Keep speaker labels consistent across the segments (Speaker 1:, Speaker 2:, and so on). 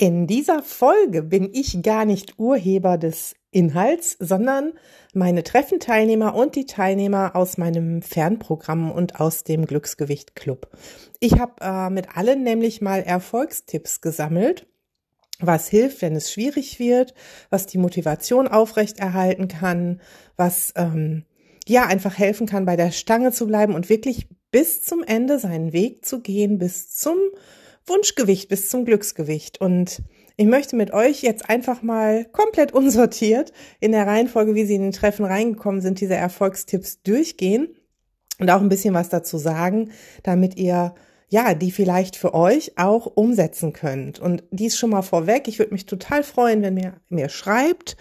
Speaker 1: In dieser Folge bin ich gar nicht Urheber des Inhalts, sondern meine Treffenteilnehmer und die Teilnehmer aus meinem Fernprogramm und aus dem Glücksgewicht Club. Ich habe äh, mit allen nämlich mal Erfolgstipps gesammelt, was hilft, wenn es schwierig wird, was die Motivation aufrechterhalten kann, was ähm, ja einfach helfen kann, bei der Stange zu bleiben und wirklich bis zum Ende seinen Weg zu gehen, bis zum Wunschgewicht bis zum Glücksgewicht. Und ich möchte mit euch jetzt einfach mal komplett unsortiert in der Reihenfolge, wie sie in den Treffen reingekommen sind, diese Erfolgstipps durchgehen und auch ein bisschen was dazu sagen, damit ihr ja, die vielleicht für euch auch umsetzen könnt. Und dies schon mal vorweg. Ich würde mich total freuen, wenn ihr mir schreibt,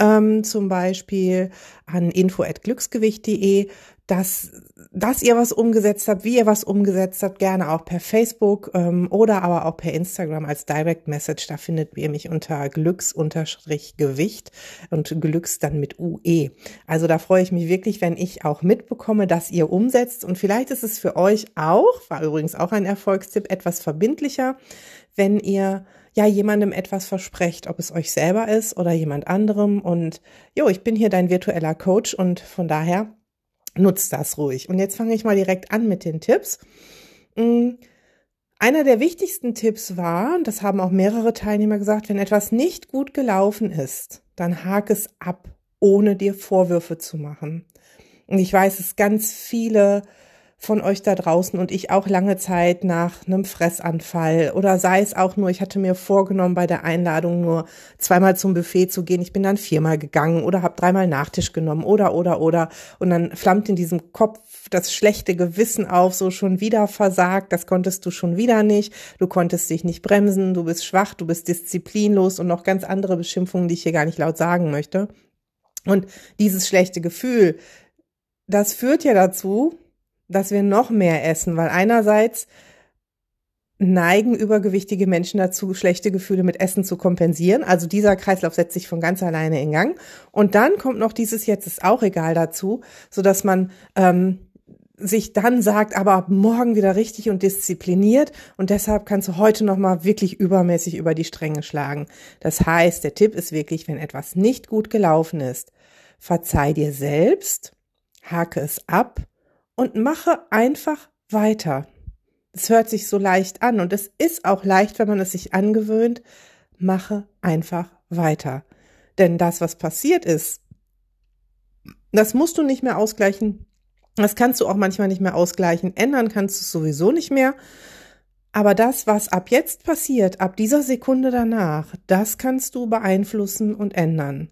Speaker 1: ähm, zum Beispiel an info@glücksgewicht.de, dass, dass ihr was umgesetzt habt, wie ihr was umgesetzt habt, gerne auch per Facebook ähm, oder aber auch per Instagram als Direct Message. Da findet ihr mich unter Glücks-Gewicht und Glücks dann mit UE. Also da freue ich mich wirklich, wenn ich auch mitbekomme, dass ihr umsetzt. Und vielleicht ist es für euch auch, war übrigens auch ein Erfolgstipp, etwas verbindlicher, wenn ihr ja jemandem etwas versprecht, ob es euch selber ist oder jemand anderem. Und jo, ich bin hier dein virtueller Coach und von daher nutzt das ruhig. Und jetzt fange ich mal direkt an mit den Tipps. Mm, einer der wichtigsten Tipps war, und das haben auch mehrere Teilnehmer gesagt, wenn etwas nicht gut gelaufen ist, dann hake es ab, ohne dir Vorwürfe zu machen. Und ich weiß, es ganz viele von euch da draußen und ich auch lange Zeit nach einem Fressanfall oder sei es auch nur, ich hatte mir vorgenommen, bei der Einladung nur zweimal zum Buffet zu gehen. Ich bin dann viermal gegangen oder habe dreimal Nachtisch genommen oder oder oder und dann flammt in diesem Kopf das schlechte Gewissen auf, so schon wieder versagt, das konntest du schon wieder nicht, du konntest dich nicht bremsen, du bist schwach, du bist disziplinlos und noch ganz andere Beschimpfungen, die ich hier gar nicht laut sagen möchte. Und dieses schlechte Gefühl, das führt ja dazu, dass wir noch mehr essen, weil einerseits neigen übergewichtige Menschen dazu, schlechte Gefühle mit Essen zu kompensieren. Also dieser Kreislauf setzt sich von ganz alleine in Gang. Und dann kommt noch dieses jetzt ist auch egal dazu, so dass man ähm, sich dann sagt, aber ab morgen wieder richtig und diszipliniert und deshalb kannst du heute noch mal wirklich übermäßig über die Stränge schlagen. Das heißt, der Tipp ist wirklich, wenn etwas nicht gut gelaufen ist, verzeih dir selbst, hake es ab und mache einfach weiter. Es hört sich so leicht an und es ist auch leicht, wenn man es sich angewöhnt. Mache einfach weiter. Denn das, was passiert ist, das musst du nicht mehr ausgleichen. Das kannst du auch manchmal nicht mehr ausgleichen. Ändern kannst du es sowieso nicht mehr. Aber das, was ab jetzt passiert, ab dieser Sekunde danach, das kannst du beeinflussen und ändern.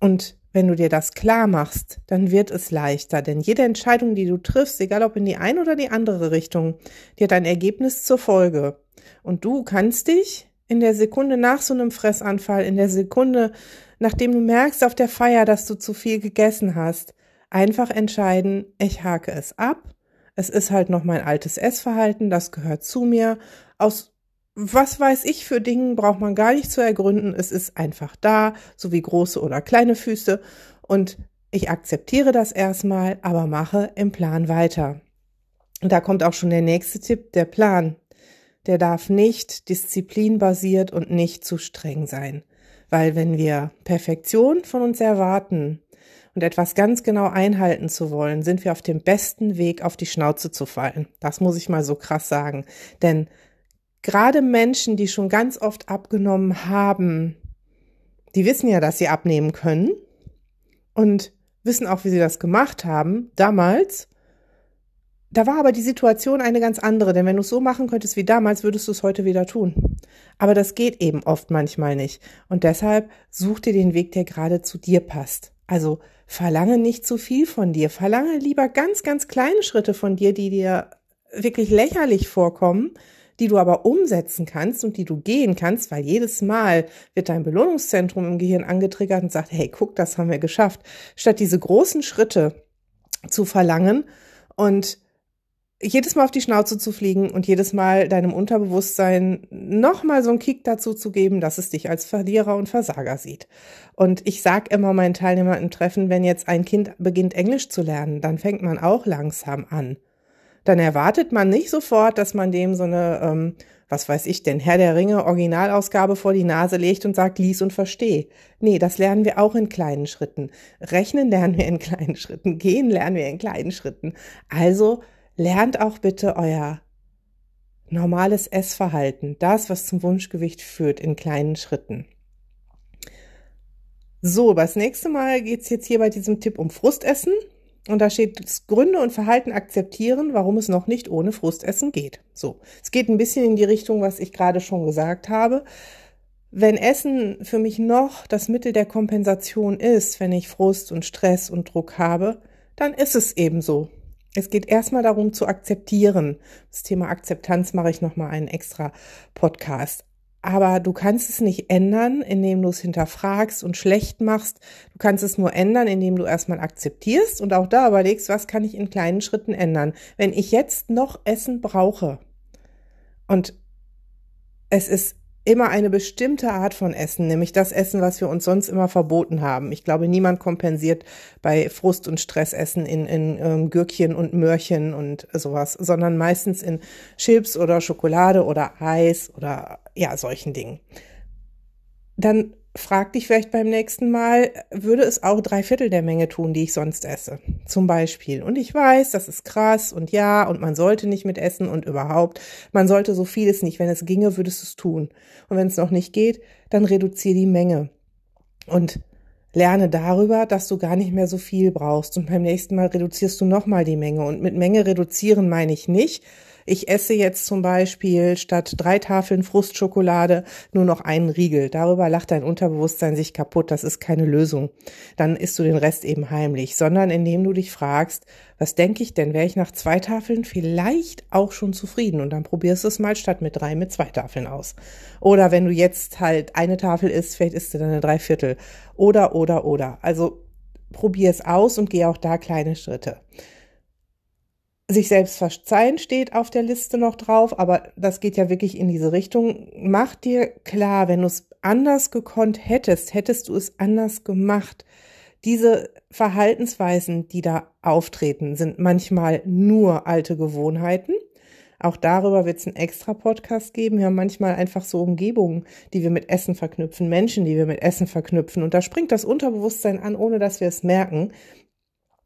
Speaker 1: Und wenn du dir das klar machst, dann wird es leichter, denn jede Entscheidung, die du triffst, egal ob in die eine oder die andere Richtung, die hat ein Ergebnis zur Folge. Und du kannst dich in der Sekunde nach so einem Fressanfall, in der Sekunde, nachdem du merkst auf der Feier, dass du zu viel gegessen hast, einfach entscheiden, ich hake es ab. Es ist halt noch mein altes Essverhalten, das gehört zu mir. Aus was weiß ich für Dingen braucht man gar nicht zu ergründen. Es ist einfach da, so wie große oder kleine Füße. Und ich akzeptiere das erstmal, aber mache im Plan weiter. Und da kommt auch schon der nächste Tipp, der Plan. Der darf nicht disziplinbasiert und nicht zu streng sein. Weil wenn wir Perfektion von uns erwarten und etwas ganz genau einhalten zu wollen, sind wir auf dem besten Weg, auf die Schnauze zu fallen. Das muss ich mal so krass sagen. Denn gerade Menschen, die schon ganz oft abgenommen haben, die wissen ja, dass sie abnehmen können und wissen auch, wie sie das gemacht haben damals. Da war aber die Situation eine ganz andere, denn wenn du es so machen könntest wie damals, würdest du es heute wieder tun. Aber das geht eben oft manchmal nicht. Und deshalb such dir den Weg, der gerade zu dir passt. Also verlange nicht zu viel von dir. Verlange lieber ganz, ganz kleine Schritte von dir, die dir wirklich lächerlich vorkommen, die du aber umsetzen kannst und die du gehen kannst, weil jedes Mal wird dein Belohnungszentrum im Gehirn angetriggert und sagt, hey, guck, das haben wir geschafft. Statt diese großen Schritte zu verlangen und jedes Mal auf die Schnauze zu fliegen und jedes Mal deinem Unterbewusstsein nochmal so einen Kick dazu zu geben, dass es dich als Verlierer und Versager sieht. Und ich sag immer meinen Teilnehmern im Treffen, wenn jetzt ein Kind beginnt Englisch zu lernen, dann fängt man auch langsam an. Dann erwartet man nicht sofort, dass man dem so eine, ähm, was weiß ich denn, Herr der Ringe Originalausgabe vor die Nase legt und sagt, lies und versteh. Nee, das lernen wir auch in kleinen Schritten. Rechnen lernen wir in kleinen Schritten. Gehen lernen wir in kleinen Schritten. Also lernt auch bitte euer normales Essverhalten, das, was zum Wunschgewicht führt, in kleinen Schritten. So, das nächste Mal geht's jetzt hier bei diesem Tipp um Frustessen. Und da steht Gründe und Verhalten akzeptieren, warum es noch nicht ohne Frustessen geht. So, es geht ein bisschen in die Richtung, was ich gerade schon gesagt habe. Wenn Essen für mich noch das Mittel der Kompensation ist, wenn ich Frust und Stress und Druck habe, dann ist es eben so. Es geht erstmal darum zu akzeptieren. Das Thema Akzeptanz mache ich nochmal einen extra Podcast. Aber du kannst es nicht ändern, indem du es hinterfragst und schlecht machst. Du kannst es nur ändern, indem du erstmal akzeptierst und auch da überlegst, was kann ich in kleinen Schritten ändern. Wenn ich jetzt noch Essen brauche und es ist immer eine bestimmte Art von Essen, nämlich das Essen, was wir uns sonst immer verboten haben. Ich glaube, niemand kompensiert bei Frust- und Stressessen in, in ähm, Gürkchen und Möhrchen und sowas, sondern meistens in Chips oder Schokolade oder Eis oder ja, solchen Dingen. Dann frag dich vielleicht beim nächsten Mal, würde es auch drei Viertel der Menge tun, die ich sonst esse? Zum Beispiel. Und ich weiß, das ist krass und ja, und man sollte nicht mit essen und überhaupt. Man sollte so vieles nicht. Wenn es ginge, würdest du es tun. Und wenn es noch nicht geht, dann reduziere die Menge. Und lerne darüber, dass du gar nicht mehr so viel brauchst. Und beim nächsten Mal reduzierst du nochmal die Menge. Und mit Menge reduzieren meine ich nicht, ich esse jetzt zum Beispiel statt drei Tafeln Frustschokolade nur noch einen Riegel. Darüber lacht dein Unterbewusstsein sich kaputt. Das ist keine Lösung. Dann isst du den Rest eben heimlich, sondern indem du dich fragst, was denke ich denn? Wäre ich nach zwei Tafeln vielleicht auch schon zufrieden? Und dann probierst du es mal statt mit drei mit zwei Tafeln aus. Oder wenn du jetzt halt eine Tafel isst, vielleicht isst du dann eine Dreiviertel. Oder, oder, oder. Also probier es aus und geh auch da kleine Schritte sich selbst verzeihen steht auf der Liste noch drauf, aber das geht ja wirklich in diese Richtung. Mach dir klar, wenn du es anders gekonnt hättest, hättest du es anders gemacht. Diese Verhaltensweisen, die da auftreten, sind manchmal nur alte Gewohnheiten. Auch darüber wird es einen extra Podcast geben. Wir haben manchmal einfach so Umgebungen, die wir mit Essen verknüpfen, Menschen, die wir mit Essen verknüpfen. Und da springt das Unterbewusstsein an, ohne dass wir es merken.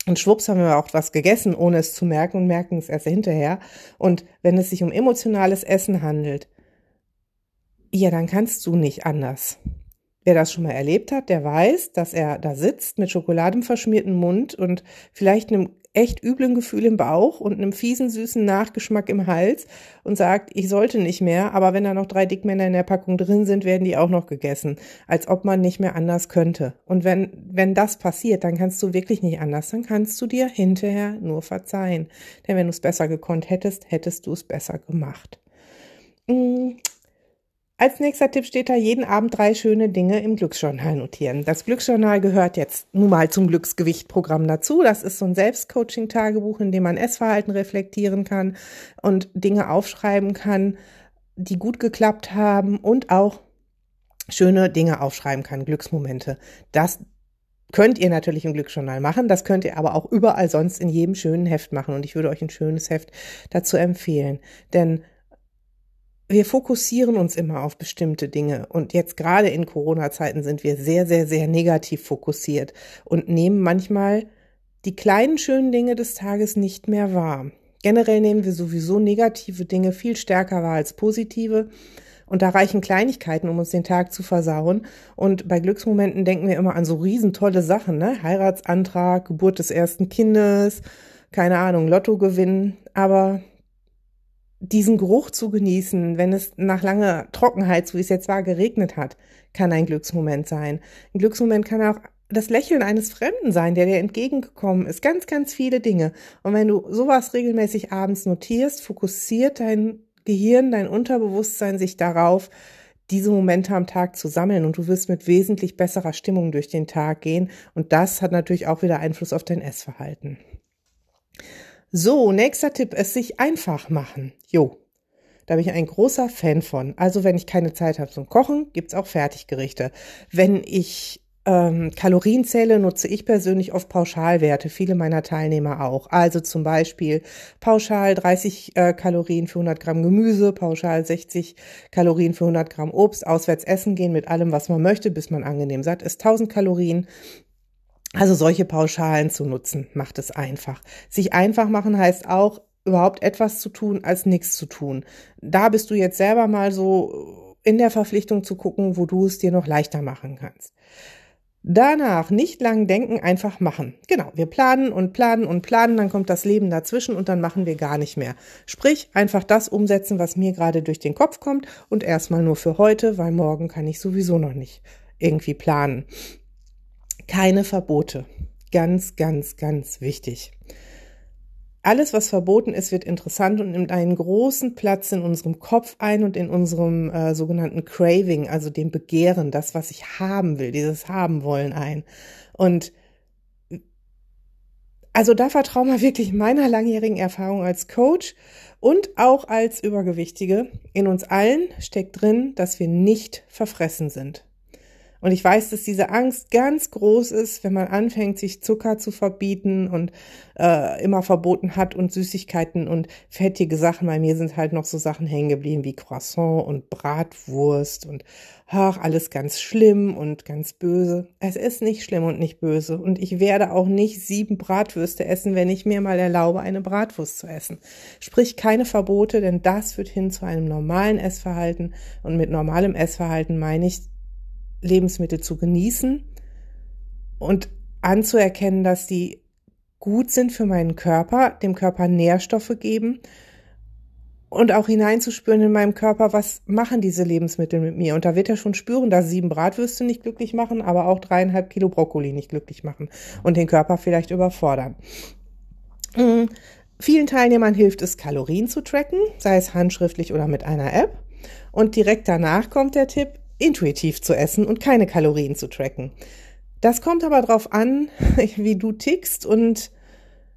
Speaker 1: Und schwupps haben wir auch was gegessen, ohne es zu merken und merken es erst hinterher. Und wenn es sich um emotionales Essen handelt, ja, dann kannst du nicht anders. Wer das schon mal erlebt hat, der weiß, dass er da sitzt mit schokoladenverschmierten Mund und vielleicht einem echt üblen Gefühl im Bauch und einem fiesen, süßen Nachgeschmack im Hals und sagt, ich sollte nicht mehr, aber wenn da noch drei Dickmänner in der Packung drin sind, werden die auch noch gegessen, als ob man nicht mehr anders könnte. Und wenn, wenn das passiert, dann kannst du wirklich nicht anders, dann kannst du dir hinterher nur verzeihen. Denn wenn du es besser gekonnt hättest, hättest du es besser gemacht. Als nächster Tipp steht da jeden Abend drei schöne Dinge im Glücksjournal notieren. Das Glücksjournal gehört jetzt nun mal zum Glücksgewichtprogramm dazu. Das ist so ein Selbstcoaching-Tagebuch, in dem man Essverhalten reflektieren kann und Dinge aufschreiben kann, die gut geklappt haben und auch schöne Dinge aufschreiben kann, Glücksmomente. Das könnt ihr natürlich im Glücksjournal machen, das könnt ihr aber auch überall sonst in jedem schönen Heft machen und ich würde euch ein schönes Heft dazu empfehlen, denn wir fokussieren uns immer auf bestimmte Dinge und jetzt gerade in Corona-Zeiten sind wir sehr, sehr, sehr negativ fokussiert und nehmen manchmal die kleinen schönen Dinge des Tages nicht mehr wahr. Generell nehmen wir sowieso negative Dinge viel stärker wahr als positive. Und da reichen Kleinigkeiten, um uns den Tag zu versauen. Und bei Glücksmomenten denken wir immer an so riesentolle Sachen, ne? Heiratsantrag, Geburt des ersten Kindes, keine Ahnung, Lotto gewinnen. Aber diesen Geruch zu genießen, wenn es nach langer Trockenheit, so wie es jetzt war, geregnet hat, kann ein Glücksmoment sein. Ein Glücksmoment kann auch das Lächeln eines Fremden sein, der dir entgegengekommen ist. Ganz, ganz viele Dinge. Und wenn du sowas regelmäßig abends notierst, fokussiert dein Gehirn, dein Unterbewusstsein sich darauf, diese Momente am Tag zu sammeln und du wirst mit wesentlich besserer Stimmung durch den Tag gehen und das hat natürlich auch wieder Einfluss auf dein Essverhalten. So, nächster Tipp, es sich einfach machen. Jo, da bin ich ein großer Fan von. Also wenn ich keine Zeit habe zum Kochen, gibt's auch Fertiggerichte. Wenn ich ähm, Kalorien zähle, nutze ich persönlich oft Pauschalwerte, viele meiner Teilnehmer auch. Also zum Beispiel pauschal 30 äh, Kalorien für 100 Gramm Gemüse, pauschal 60 Kalorien für 100 Gramm Obst, auswärts essen gehen mit allem, was man möchte, bis man angenehm satt ist, 1000 Kalorien. Also solche Pauschalen zu nutzen, macht es einfach. Sich einfach machen heißt auch, überhaupt etwas zu tun, als nichts zu tun. Da bist du jetzt selber mal so in der Verpflichtung zu gucken, wo du es dir noch leichter machen kannst. Danach nicht lang denken, einfach machen. Genau, wir planen und planen und planen, dann kommt das Leben dazwischen und dann machen wir gar nicht mehr. Sprich, einfach das umsetzen, was mir gerade durch den Kopf kommt und erstmal nur für heute, weil morgen kann ich sowieso noch nicht irgendwie planen. Keine Verbote. Ganz, ganz, ganz wichtig. Alles, was verboten ist, wird interessant und nimmt einen großen Platz in unserem Kopf ein und in unserem äh, sogenannten Craving, also dem Begehren, das, was ich haben will, dieses Haben wollen ein. Und also da vertraue mal wirklich meiner langjährigen Erfahrung als Coach und auch als Übergewichtige. In uns allen steckt drin, dass wir nicht verfressen sind. Und ich weiß, dass diese Angst ganz groß ist, wenn man anfängt, sich Zucker zu verbieten und äh, immer verboten hat und Süßigkeiten und fettige Sachen. Bei mir sind halt noch so Sachen hängen geblieben wie Croissant und Bratwurst und ach, alles ganz schlimm und ganz böse. Es ist nicht schlimm und nicht böse. Und ich werde auch nicht sieben Bratwürste essen, wenn ich mir mal erlaube, eine Bratwurst zu essen. Sprich keine Verbote, denn das führt hin zu einem normalen Essverhalten. Und mit normalem Essverhalten meine ich Lebensmittel zu genießen und anzuerkennen, dass die gut sind für meinen Körper, dem Körper Nährstoffe geben und auch hineinzuspüren in meinem Körper, was machen diese Lebensmittel mit mir. Und da wird er schon spüren, dass sieben Bratwürste nicht glücklich machen, aber auch dreieinhalb Kilo Brokkoli nicht glücklich machen und den Körper vielleicht überfordern. Mhm. Vielen Teilnehmern hilft es, Kalorien zu tracken, sei es handschriftlich oder mit einer App. Und direkt danach kommt der Tipp, intuitiv zu essen und keine Kalorien zu tracken. Das kommt aber drauf an, wie du tickst und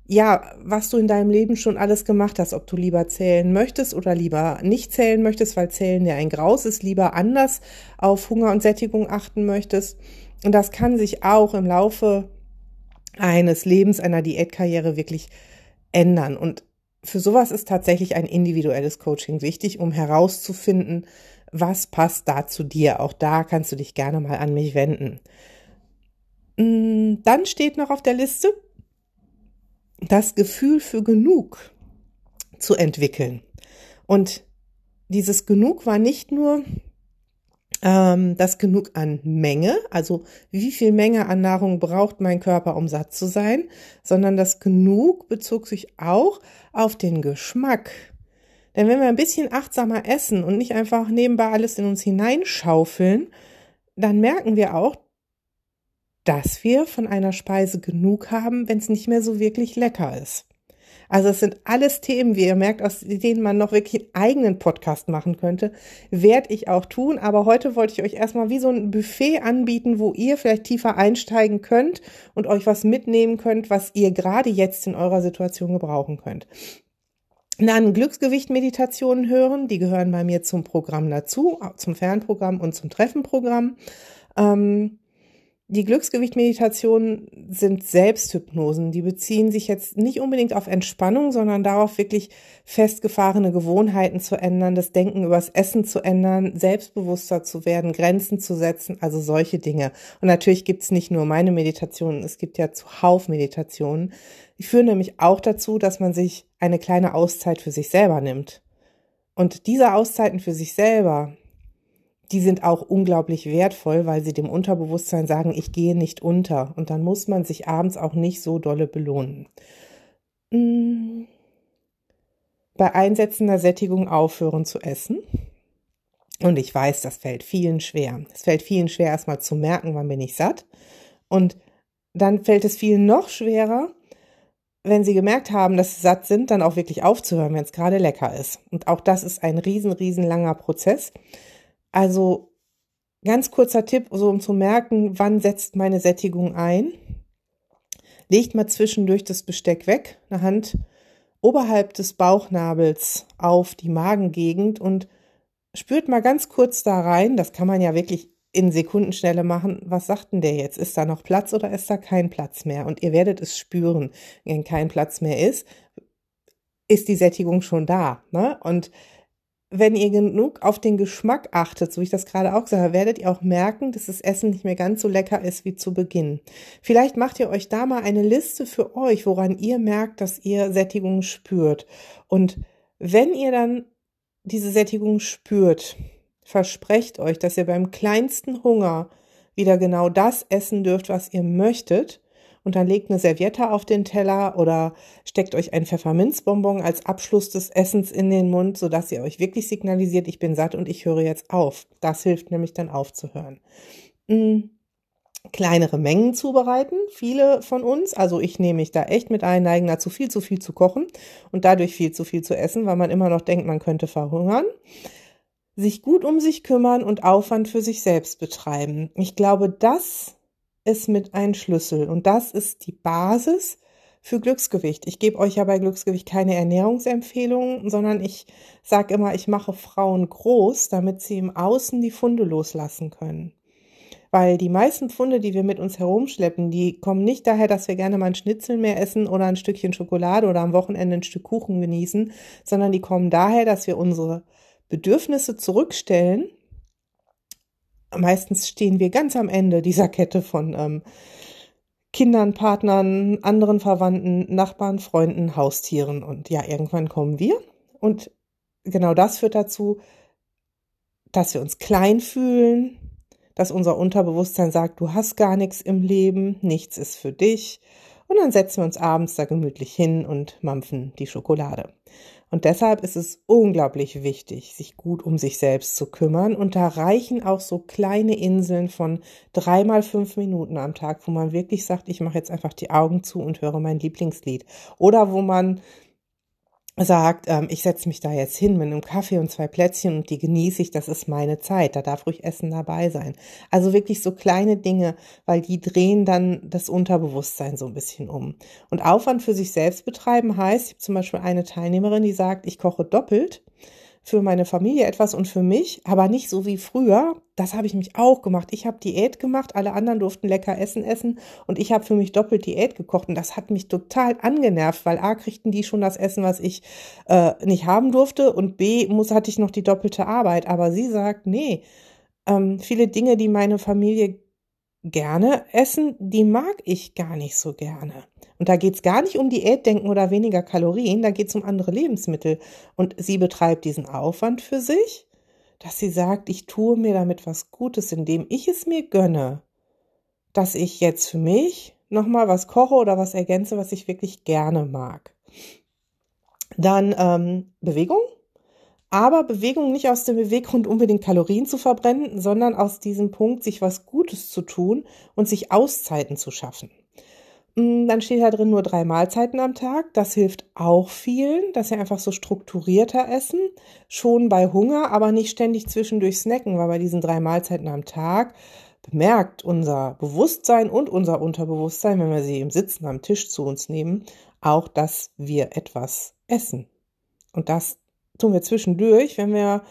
Speaker 1: ja, was du in deinem Leben schon alles gemacht hast, ob du lieber zählen möchtest oder lieber nicht zählen möchtest, weil zählen ja ein Graus ist, lieber anders auf Hunger und Sättigung achten möchtest. Und das kann sich auch im Laufe eines Lebens, einer Diätkarriere wirklich ändern. Und für sowas ist tatsächlich ein individuelles Coaching wichtig, um herauszufinden, was passt da zu dir? Auch da kannst du dich gerne mal an mich wenden. Mm, dann steht noch auf der Liste, das Gefühl für genug zu entwickeln. Und dieses Genug war nicht nur ähm, das Genug an Menge, also wie viel Menge an Nahrung braucht mein Körper, um satt zu sein, sondern das Genug bezog sich auch auf den Geschmack. Denn wenn wir ein bisschen achtsamer essen und nicht einfach nebenbei alles in uns hineinschaufeln, dann merken wir auch, dass wir von einer Speise genug haben, wenn es nicht mehr so wirklich lecker ist. Also es sind alles Themen, wie ihr merkt, aus denen man noch wirklich einen eigenen Podcast machen könnte. Werde ich auch tun. Aber heute wollte ich euch erstmal wie so ein Buffet anbieten, wo ihr vielleicht tiefer einsteigen könnt und euch was mitnehmen könnt, was ihr gerade jetzt in eurer Situation gebrauchen könnt. Dann Glücksgewicht-Meditationen hören, die gehören bei mir zum Programm dazu, zum Fernprogramm und zum Treffenprogramm. Ähm, die Glücksgewicht-Meditationen sind Selbsthypnosen. Die beziehen sich jetzt nicht unbedingt auf Entspannung, sondern darauf, wirklich festgefahrene Gewohnheiten zu ändern, das Denken übers Essen zu ändern, selbstbewusster zu werden, Grenzen zu setzen, also solche Dinge. Und natürlich gibt's nicht nur meine Meditationen, es gibt ja zuhauf Meditationen. Die führen nämlich auch dazu, dass man sich eine kleine Auszeit für sich selber nimmt. Und diese Auszeiten für sich selber, die sind auch unglaublich wertvoll, weil sie dem Unterbewusstsein sagen, ich gehe nicht unter. Und dann muss man sich abends auch nicht so dolle belohnen. Mm. Bei einsetzender Sättigung aufhören zu essen. Und ich weiß, das fällt vielen schwer. Es fällt vielen schwer, erstmal zu merken, wann bin ich satt. Und dann fällt es vielen noch schwerer, wenn sie gemerkt haben, dass sie satt sind, dann auch wirklich aufzuhören, wenn es gerade lecker ist. Und auch das ist ein riesen, riesen langer Prozess. Also ganz kurzer Tipp, so um zu merken, wann setzt meine Sättigung ein. Legt mal zwischendurch das Besteck weg, eine Hand oberhalb des Bauchnabels auf die Magengegend und spürt mal ganz kurz da rein. Das kann man ja wirklich in Sekundenschnelle machen, was sagt denn der jetzt? Ist da noch Platz oder ist da kein Platz mehr? Und ihr werdet es spüren, wenn kein Platz mehr ist, ist die Sättigung schon da. Ne? Und wenn ihr genug auf den Geschmack achtet, so wie ich das gerade auch gesagt habe, werdet ihr auch merken, dass das Essen nicht mehr ganz so lecker ist wie zu Beginn. Vielleicht macht ihr euch da mal eine Liste für euch, woran ihr merkt, dass ihr Sättigung spürt. Und wenn ihr dann diese Sättigung spürt, versprecht euch, dass ihr beim kleinsten Hunger wieder genau das essen dürft, was ihr möchtet. Und dann legt eine Serviette auf den Teller oder steckt euch ein Pfefferminzbonbon als Abschluss des Essens in den Mund, sodass ihr euch wirklich signalisiert, ich bin satt und ich höre jetzt auf. Das hilft nämlich dann aufzuhören. Mhm kleinere Mengen zubereiten, viele von uns. Also ich nehme mich da echt mit ein, neigen dazu viel zu viel zu kochen und dadurch viel zu viel zu essen, weil man immer noch denkt, man könnte verhungern sich gut um sich kümmern und Aufwand für sich selbst betreiben. Ich glaube, das ist mit ein Schlüssel und das ist die Basis für Glücksgewicht. Ich gebe euch ja bei Glücksgewicht keine Ernährungsempfehlungen, sondern ich sage immer, ich mache Frauen groß, damit sie im Außen die Funde loslassen können. Weil die meisten Funde, die wir mit uns herumschleppen, die kommen nicht daher, dass wir gerne mal ein Schnitzel mehr essen oder ein Stückchen Schokolade oder am Wochenende ein Stück Kuchen genießen, sondern die kommen daher, dass wir unsere Bedürfnisse zurückstellen. Meistens stehen wir ganz am Ende dieser Kette von ähm, Kindern, Partnern, anderen Verwandten, Nachbarn, Freunden, Haustieren. Und ja, irgendwann kommen wir. Und genau das führt dazu, dass wir uns klein fühlen, dass unser Unterbewusstsein sagt, du hast gar nichts im Leben, nichts ist für dich. Und dann setzen wir uns abends da gemütlich hin und mampfen die Schokolade. Und deshalb ist es unglaublich wichtig, sich gut um sich selbst zu kümmern. Und da reichen auch so kleine Inseln von dreimal fünf Minuten am Tag, wo man wirklich sagt, ich mache jetzt einfach die Augen zu und höre mein Lieblingslied. Oder wo man sagt, ähm, ich setze mich da jetzt hin mit einem Kaffee und zwei Plätzchen und die genieße ich, das ist meine Zeit, da darf ruhig Essen dabei sein. Also wirklich so kleine Dinge, weil die drehen dann das Unterbewusstsein so ein bisschen um. Und Aufwand für sich selbst betreiben heißt, ich habe zum Beispiel eine Teilnehmerin, die sagt, ich koche doppelt für meine Familie etwas und für mich, aber nicht so wie früher. Das habe ich mich auch gemacht. Ich habe Diät gemacht, alle anderen durften lecker Essen essen und ich habe für mich doppelt Diät gekocht und das hat mich total angenervt, weil A kriegten die schon das Essen, was ich äh, nicht haben durfte und B muss hatte ich noch die doppelte Arbeit. Aber sie sagt, nee, ähm, viele Dinge, die meine Familie gerne essen, die mag ich gar nicht so gerne. Und da geht's gar nicht um Diätdenken oder weniger Kalorien, da geht's um andere Lebensmittel. Und sie betreibt diesen Aufwand für sich, dass sie sagt, ich tue mir damit was Gutes, indem ich es mir gönne, dass ich jetzt für mich nochmal was koche oder was ergänze, was ich wirklich gerne mag. Dann ähm, Bewegung. Aber Bewegung nicht aus dem Beweggrund unbedingt Kalorien zu verbrennen, sondern aus diesem Punkt, sich was Gutes zu tun und sich Auszeiten zu schaffen. Mm, dann steht da drin nur drei Mahlzeiten am Tag. Das hilft auch vielen, dass sie einfach so strukturierter essen. Schon bei Hunger, aber nicht ständig zwischendurch snacken, weil bei diesen drei Mahlzeiten am Tag bemerkt unser Bewusstsein und unser Unterbewusstsein, wenn wir sie im Sitzen am Tisch zu uns nehmen, auch, dass wir etwas essen. Und das tun wir zwischendurch, wenn wir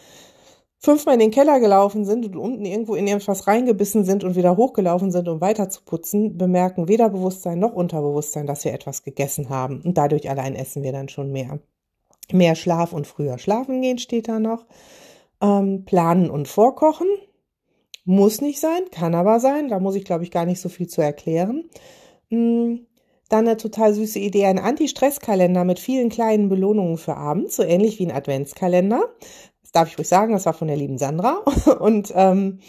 Speaker 1: fünfmal in den Keller gelaufen sind und unten irgendwo in irgendwas reingebissen sind und wieder hochgelaufen sind, um weiter zu putzen, bemerken weder Bewusstsein noch Unterbewusstsein, dass wir etwas gegessen haben. Und dadurch allein essen wir dann schon mehr. Mehr Schlaf und früher schlafen gehen steht da noch. Ähm, planen und vorkochen. Muss nicht sein, kann aber sein. Da muss ich, glaube ich, gar nicht so viel zu erklären. Mhm. Dann eine total süße Idee, ein Anti-Stress-Kalender mit vielen kleinen Belohnungen für abends, so ähnlich wie ein Adventskalender darf ich ruhig sagen, das war von der lieben Sandra. Und ähm,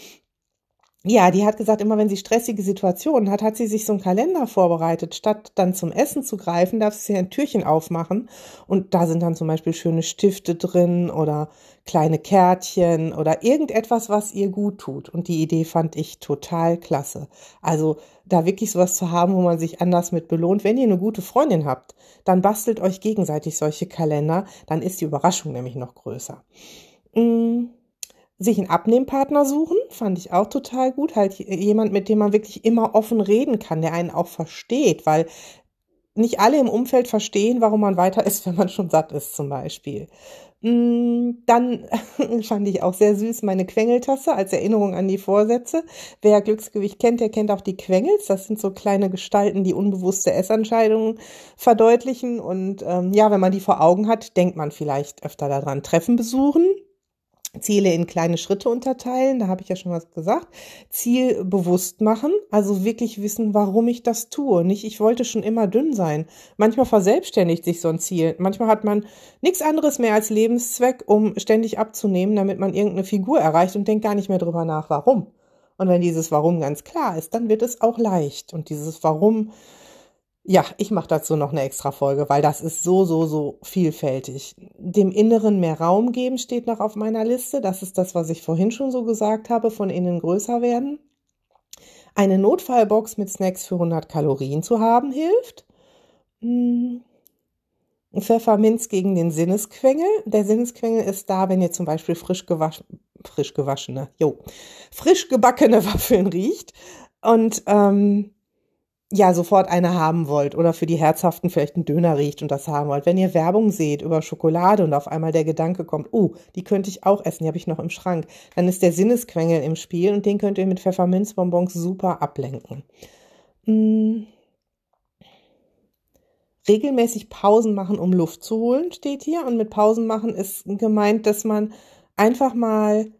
Speaker 1: ja, die hat gesagt, immer wenn sie stressige Situationen hat, hat sie sich so einen Kalender vorbereitet. Statt dann zum Essen zu greifen, darf sie ein Türchen aufmachen. Und da sind dann zum Beispiel schöne Stifte drin oder kleine Kärtchen oder irgendetwas, was ihr gut tut. Und die Idee fand ich total klasse. Also da wirklich sowas zu haben, wo man sich anders mit belohnt. Wenn ihr eine gute Freundin habt, dann bastelt euch gegenseitig solche Kalender. Dann ist die Überraschung nämlich noch größer. Mmh sich einen Abnehmpartner suchen, fand ich auch total gut. Halt jemand, mit dem man wirklich immer offen reden kann, der einen auch versteht, weil nicht alle im Umfeld verstehen, warum man weiter ist, wenn man schon satt ist, zum Beispiel. Mm, dann fand ich auch sehr süß meine Quengeltasse als Erinnerung an die Vorsätze. Wer Glücksgewicht kennt, der kennt auch die Quengels. Das sind so kleine Gestalten, die unbewusste Essentscheidungen verdeutlichen. Und ähm, ja, wenn man die vor Augen hat, denkt man vielleicht öfter daran. Treffen besuchen, Ziele in kleine Schritte unterteilen, da habe ich ja schon was gesagt. Ziel bewusst machen, also wirklich wissen, warum ich das tue. Nicht, ich wollte schon immer dünn sein. Manchmal verselbstständigt sich so ein Ziel. Manchmal hat man nichts anderes mehr als Lebenszweck, um ständig abzunehmen, damit man irgendeine Figur erreicht und denkt gar nicht mehr drüber nach, warum. Und wenn dieses Warum ganz klar ist, dann wird es auch leicht. Und dieses Warum ja, ich mache dazu noch eine extra Folge, weil das ist so, so, so vielfältig. Dem Inneren mehr Raum geben steht noch auf meiner Liste. Das ist das, was ich vorhin schon so gesagt habe, von innen größer werden. Eine Notfallbox mit Snacks für 100 Kalorien zu haben hilft. Hm. Pfefferminz gegen den Sinnesquengel. Der Sinnesquengel ist da, wenn ihr zum Beispiel frisch gewaschen, frisch gewaschene, jo, frisch gebackene Waffeln riecht. Und ähm, ja sofort eine haben wollt oder für die Herzhaften vielleicht einen Döner riecht und das haben wollt. Wenn ihr Werbung seht über Schokolade und auf einmal der Gedanke kommt, oh, die könnte ich auch essen, die habe ich noch im Schrank, dann ist der Sinnesquengel im Spiel und den könnt ihr mit Pfefferminzbonbons super ablenken. Hm. Regelmäßig Pausen machen, um Luft zu holen, steht hier. Und mit Pausen machen ist gemeint, dass man einfach mal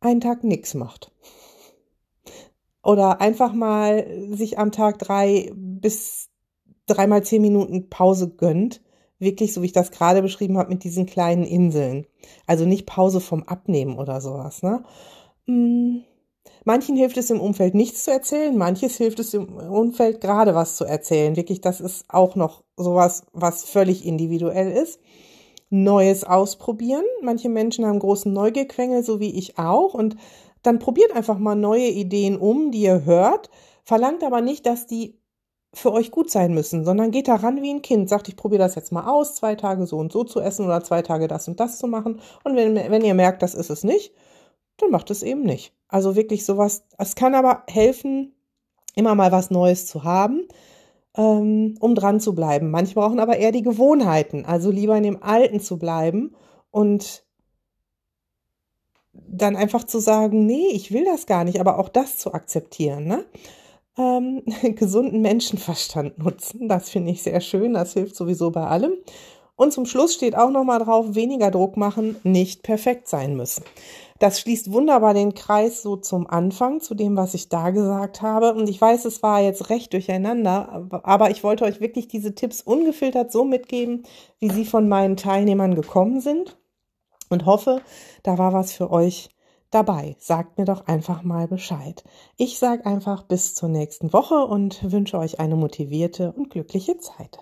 Speaker 1: einen Tag nichts macht oder einfach mal sich am Tag drei bis dreimal zehn Minuten Pause gönnt. Wirklich, so wie ich das gerade beschrieben habe, mit diesen kleinen Inseln. Also nicht Pause vom Abnehmen oder sowas. Ne? Hm. Manchen hilft es im Umfeld nichts zu erzählen, manches hilft es im Umfeld gerade was zu erzählen. Wirklich, das ist auch noch sowas, was völlig individuell ist. Neues ausprobieren. Manche Menschen haben großen Neugierquengel, so wie ich auch. Und dann probiert einfach mal neue Ideen um, die ihr hört, verlangt aber nicht, dass die für euch gut sein müssen, sondern geht daran wie ein Kind, sagt, ich probiere das jetzt mal aus, zwei Tage so und so zu essen oder zwei Tage das und das zu machen. Und wenn, wenn ihr merkt, das ist es nicht, dann macht es eben nicht. Also wirklich sowas, es kann aber helfen, immer mal was Neues zu haben, ähm, um dran zu bleiben. Manche brauchen aber eher die Gewohnheiten, also lieber in dem Alten zu bleiben und dann einfach zu sagen, nee, ich will das gar nicht, aber auch das zu akzeptieren, ne? Ähm, gesunden Menschenverstand nutzen, das finde ich sehr schön, das hilft sowieso bei allem. Und zum Schluss steht auch nochmal drauf, weniger Druck machen, nicht perfekt sein müssen. Das schließt wunderbar den Kreis so zum Anfang, zu dem, was ich da gesagt habe. Und ich weiß, es war jetzt recht durcheinander, aber ich wollte euch wirklich diese Tipps ungefiltert so mitgeben, wie sie von meinen Teilnehmern gekommen sind und hoffe, da war was für euch dabei. Sagt mir doch einfach mal Bescheid. Ich sage einfach bis zur nächsten Woche und wünsche euch eine motivierte und glückliche Zeit.